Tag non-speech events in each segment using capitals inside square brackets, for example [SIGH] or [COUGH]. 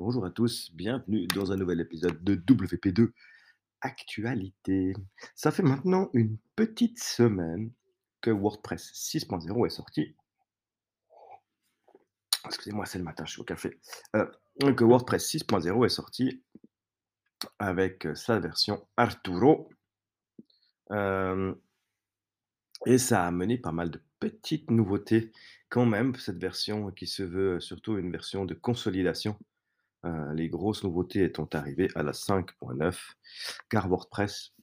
Bonjour à tous, bienvenue dans un nouvel épisode de WP2 Actualité. Ça fait maintenant une petite semaine que WordPress 6.0 est sorti. Excusez-moi, c'est le matin, je suis au café. Euh, que WordPress 6.0 est sorti avec sa version Arturo. Euh, et ça a amené pas mal de petites nouveautés quand même, cette version qui se veut surtout une version de consolidation euh, les grosses nouveautés étant arrivées à la 5.9, car WordPress,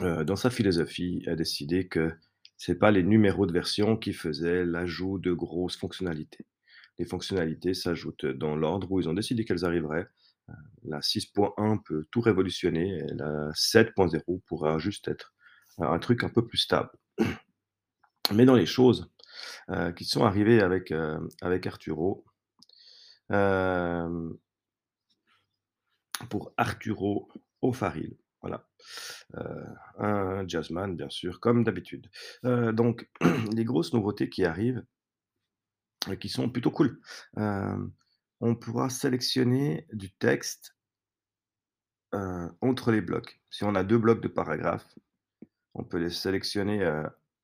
euh, dans sa philosophie, a décidé que ce n'est pas les numéros de version qui faisaient l'ajout de grosses fonctionnalités. Les fonctionnalités s'ajoutent dans l'ordre où ils ont décidé qu'elles arriveraient. Euh, la 6.1 peut tout révolutionner la 7.0 pourra juste être un truc un peu plus stable. Mais dans les choses qui sont arrivées avec, avec Arturo, pour Arturo O'Farrill, voilà. un jazzman, bien sûr, comme d'habitude. donc [CLEARS THROAT] les grosses nouveautés qui arrivent, qui sont plutôt cool. on pourra sélectionner du texte, entre les blocs. Si on a deux blocs de paragraphes, on peut les sélectionner,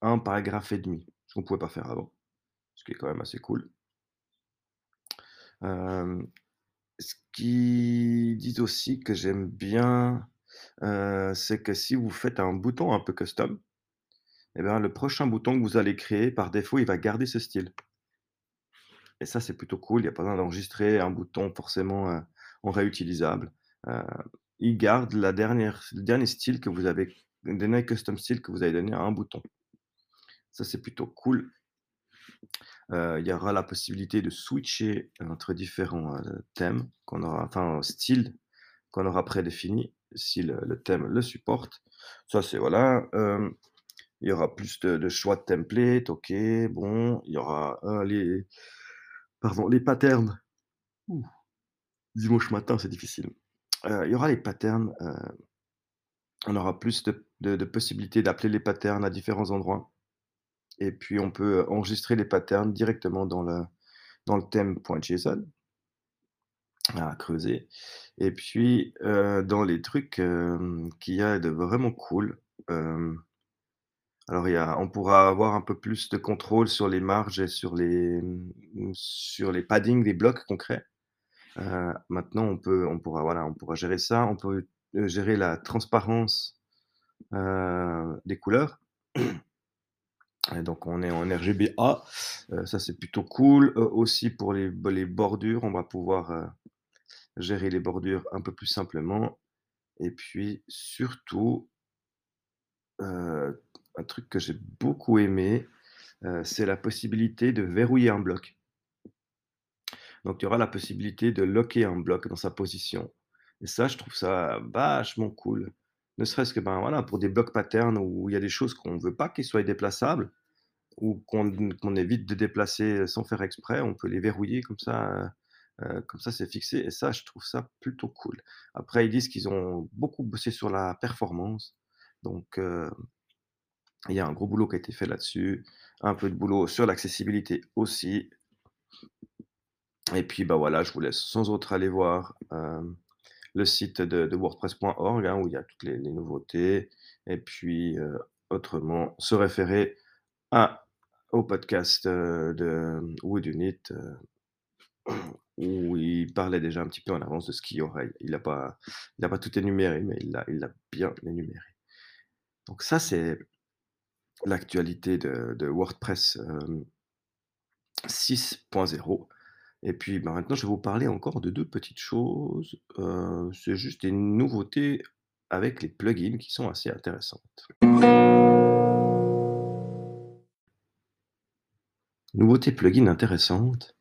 un paragraphe et demi, ce qu'on ne pouvait pas faire avant, ce qui est quand même assez cool ce qu'ils disent aussi que j'aime bien, c'est que si vous faites un bouton un peu custom et ben, le prochain bouton que vous allez créer, par défaut, il va garder ce style. Et ça, c'est plutôt cool. Il y a pas besoin d'enregistrer un bouton forcément, en réutilisable. il garde la dernière le dernier style que vous avez le dernier custom style que vous avez donné à un bouton. Ça, c'est plutôt cool il y aura la possibilité de switcher entre différents, thèmes qu'on aura enfin, styles qu'on aura prédéfinis, si le thème le supporte. Ça, c'est voilà, il y aura plus de choix de template, OK, bon. Il y aura, les pardon, les patterns. Dimanche matin, c'est difficile. il y aura les patterns, on aura plus de de possibilités d'appeler les patterns à différents endroits. Et puis on peut enregistrer les patterns directement dans le dans le thème.json à creuser. Et puis, dans les trucs, qu'il y a de vraiment cool, alors il y a on pourra avoir un peu plus de contrôle sur les marges et sur les, mmh, sur les paddings des blocs crée. maintenant on peut on pourra voilà, on pourra gérer ça. On peut, gérer la transparence, des couleurs. Donc on est en RGBA, ça c'est plutôt cool. aussi pour les les bordures, on va pouvoir, gérer les bordures un peu plus simplement et puis surtout un truc que j'ai beaucoup aimé, c'est la possibilité de verrouiller un bloc. Donc il y aura la possibilité de locker un bloc dans sa position et ça, je trouve ça vachement cool. Ne serait-ce que, ben, voilà, pour des blocs patterns où il y a des choses qu'on ne veut pas qu'ils soient déplaçables ou qu'on évite de déplacer sans faire exprès, on peut les verrouiller comme ça, heu comme ça c'est fixé et ça, je trouve ça plutôt cool. Après ils disent qu'ils ont beaucoup bossé sur la performance, donc heu, il y a un gros boulot qui a été fait là-dessus, un peu de boulot sur l'accessibilité aussi. Et puis, bah, voilà, je vous laisse sans autre aller voir, hem, le site de wordpress.org, hein, où il y a toutes les nouveautés et puis, heu, autrement se référer à au podcast, heu, de Woodunit, heu, où il parlait déjà un petit peu en avance de ce qu'il y aurait. Il n'a pas il pas tout énuméré, mais il l'a il bien énuméré. Donc ça, c'est l'actualité de de WordPress, hem, 6.0 et puis, bah, maintenant, je vais vous parler encore de 2 petites choses. Heu, c'est juste des nouveautés avec les plugins qui sont assez intéressantes. Nouveauté plugin intéressante.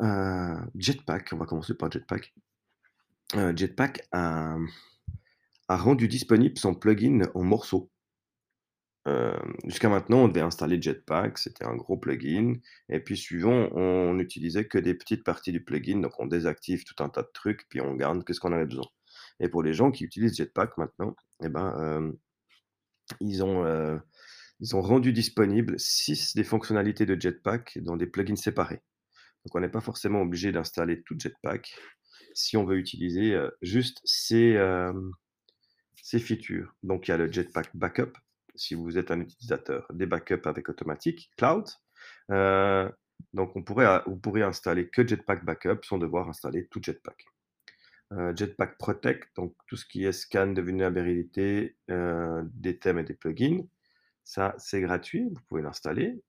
Heu, Jetpack, on va commencer par Jetpack. Heu, Jetpack a rendu disponible son plugin en morceaux. Jusqu'à maintenant, on devait installer Jetpack, c'était un gros plugin et puis suivant, on n'utilisait que des petites parties du plugin, donc on désactive tout un tas de trucs, puis on garde ce qu'on avait besoin et pour les gens qui utilisent Jetpack maintenant et ben, ils ont, ils ont rendu disponibles 6 des fonctionnalités de Jetpack dans des plugins séparés. Donc on n'est pas forcément obligé d'installer tout Jetpack si on veut utiliser, juste ces, ces features. Donc il y a le Jetpack Backup, si vous êtes un utilisateur des backups avec automatique cloud. Heu, donc on pourrait vous pourrez installer que Jetpack Backup sans devoir installer tout Jetpack. Heu, Jetpack Protect, donc tout ce qui est scan de vulnérabilité, heu, des thèmes et des plugins. Ça, c'est gratuit, vous pouvez l'installer.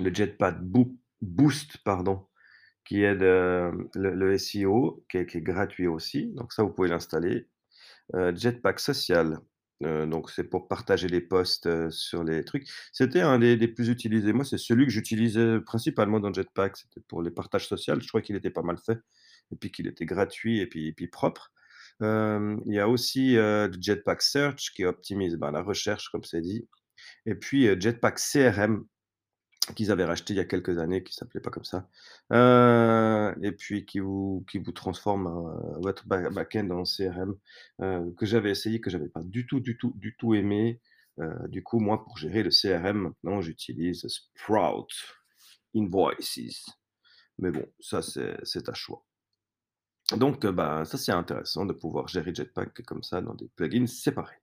Le Jetpack Boo Boost, pardon, qui aide, le SEO, qui est gratuit aussi, donc ça, vous pouvez l'installer. Jetpack Social, heu, donc c'est pour partager les posts, sur les trucs. C'était un des plus utilisés. Moi, c'est celui que j'utilisais principalement dans Jetpack, c'était pour les partages social. Je trouvais qu'il était pas mal fait et puis qu'il était gratuit et puis propre. Il y a aussi, Jetpack Search qui optimise, ben, la recherche comme c'est dit et puis, Jetpack CRM qu'ils avaient racheté il y a quelques années, qui s'appelait pas comme ça, heu et puis qui vous qui vous transforme, heu, votre ba back-end en CRM, heu, que j'avais essayé, que j'avais pas du tout, du tout, du tout aimé. Du coup, moi, pour gérer le CRM, maintenant, j'utilise Sprout Invoices. Mais bon, ça, c'est à choix. Donc, bah, ça, c'est intéressant de pouvoir gérer Jetpack comme ça dans des plugins séparés.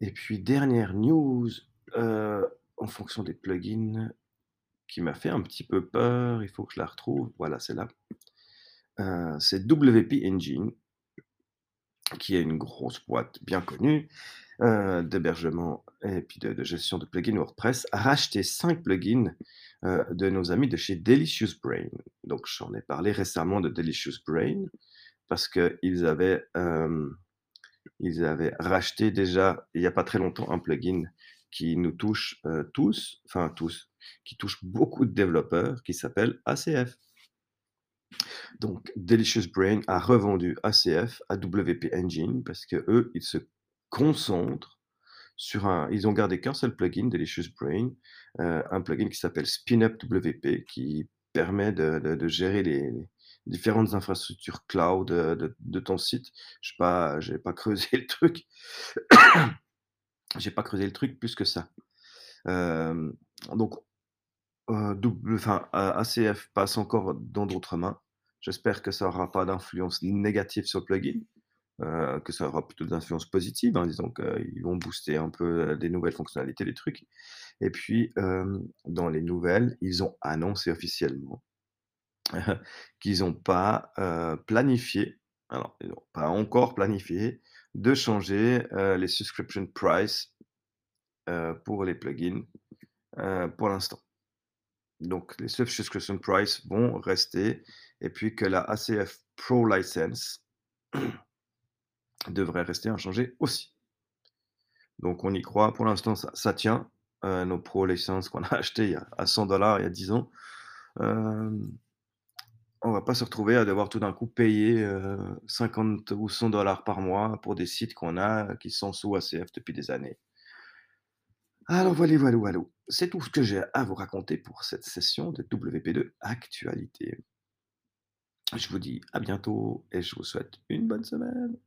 Et puis dernière news, en fonction des plugins, qui m'a fait un petit peu peur, il faut que je la retrouve. Voilà, c'est là. Heu, c'est WP Engine qui est une grosse boîte bien connue, heu, d'hébergement et puis de gestion de plugins WordPress, a racheté 5 plugins, heu, de nos amis de chez Delicious Brain. Donc j'en ai parlé récemment de Delicious Brain parce qu'ils avaient, ils avaient racheté déjà, il y a pas très longtemps, un plugin qui nous touche, heu, tous, enfin tous, qui touche beaucoup de développeurs, qui s'appelle ACF. Donc Delicious Brain a revendu ACF à WP Engine parce qu'eux, ils se concentrent sur un ils ont gardé qu'un seul plugin, Delicious Brain, heu, un plugin qui s'appelle SpinUp WP qui permet de gérer les différentes infrastructures cloud, heu, de ton site. Je sais pas pas [LAUGHS] creusé le truc. J'ai pas creusé le truc plus que ça. Donc double enfin, A ACF passe encore dans d'autres mains. J'espère que ça aura pas d'influence négative sur le plugin, heu, que ça aura plutôt d'influence positive, hein, disons qu'ils vont booster un peu, des nouvelles fonctionnalités, des trucs et puis, dans les nouvelles, ils ont annoncé officiellement [LAUGHS] qu'ils ont pas, planifié, alors ils ont pas encore planifié de changer, heu, les subscription price, heu, pour les plugins, heu, pour l'instant. Donc les subscription price vont rester et puis que la ACF Pro License devrait rester inchangée aussi. Donc on y croit, pour l'instant ça tient, nos Pro License qu'on a [LAUGHS] acheté à 100 il y a 10 ans. On va pas se retrouver à devoir tout d'un coup payer, heu, 50 ou 100 par mois pour des sites qu'on a qui sont sous ACF depuis des années. Alors voilà, voilou, walou. C'est tout ce que j'ai à vous raconter pour cette session de WP2 Actualité. Je vous dis à bientôt et je vous souhaite une bonne semaine.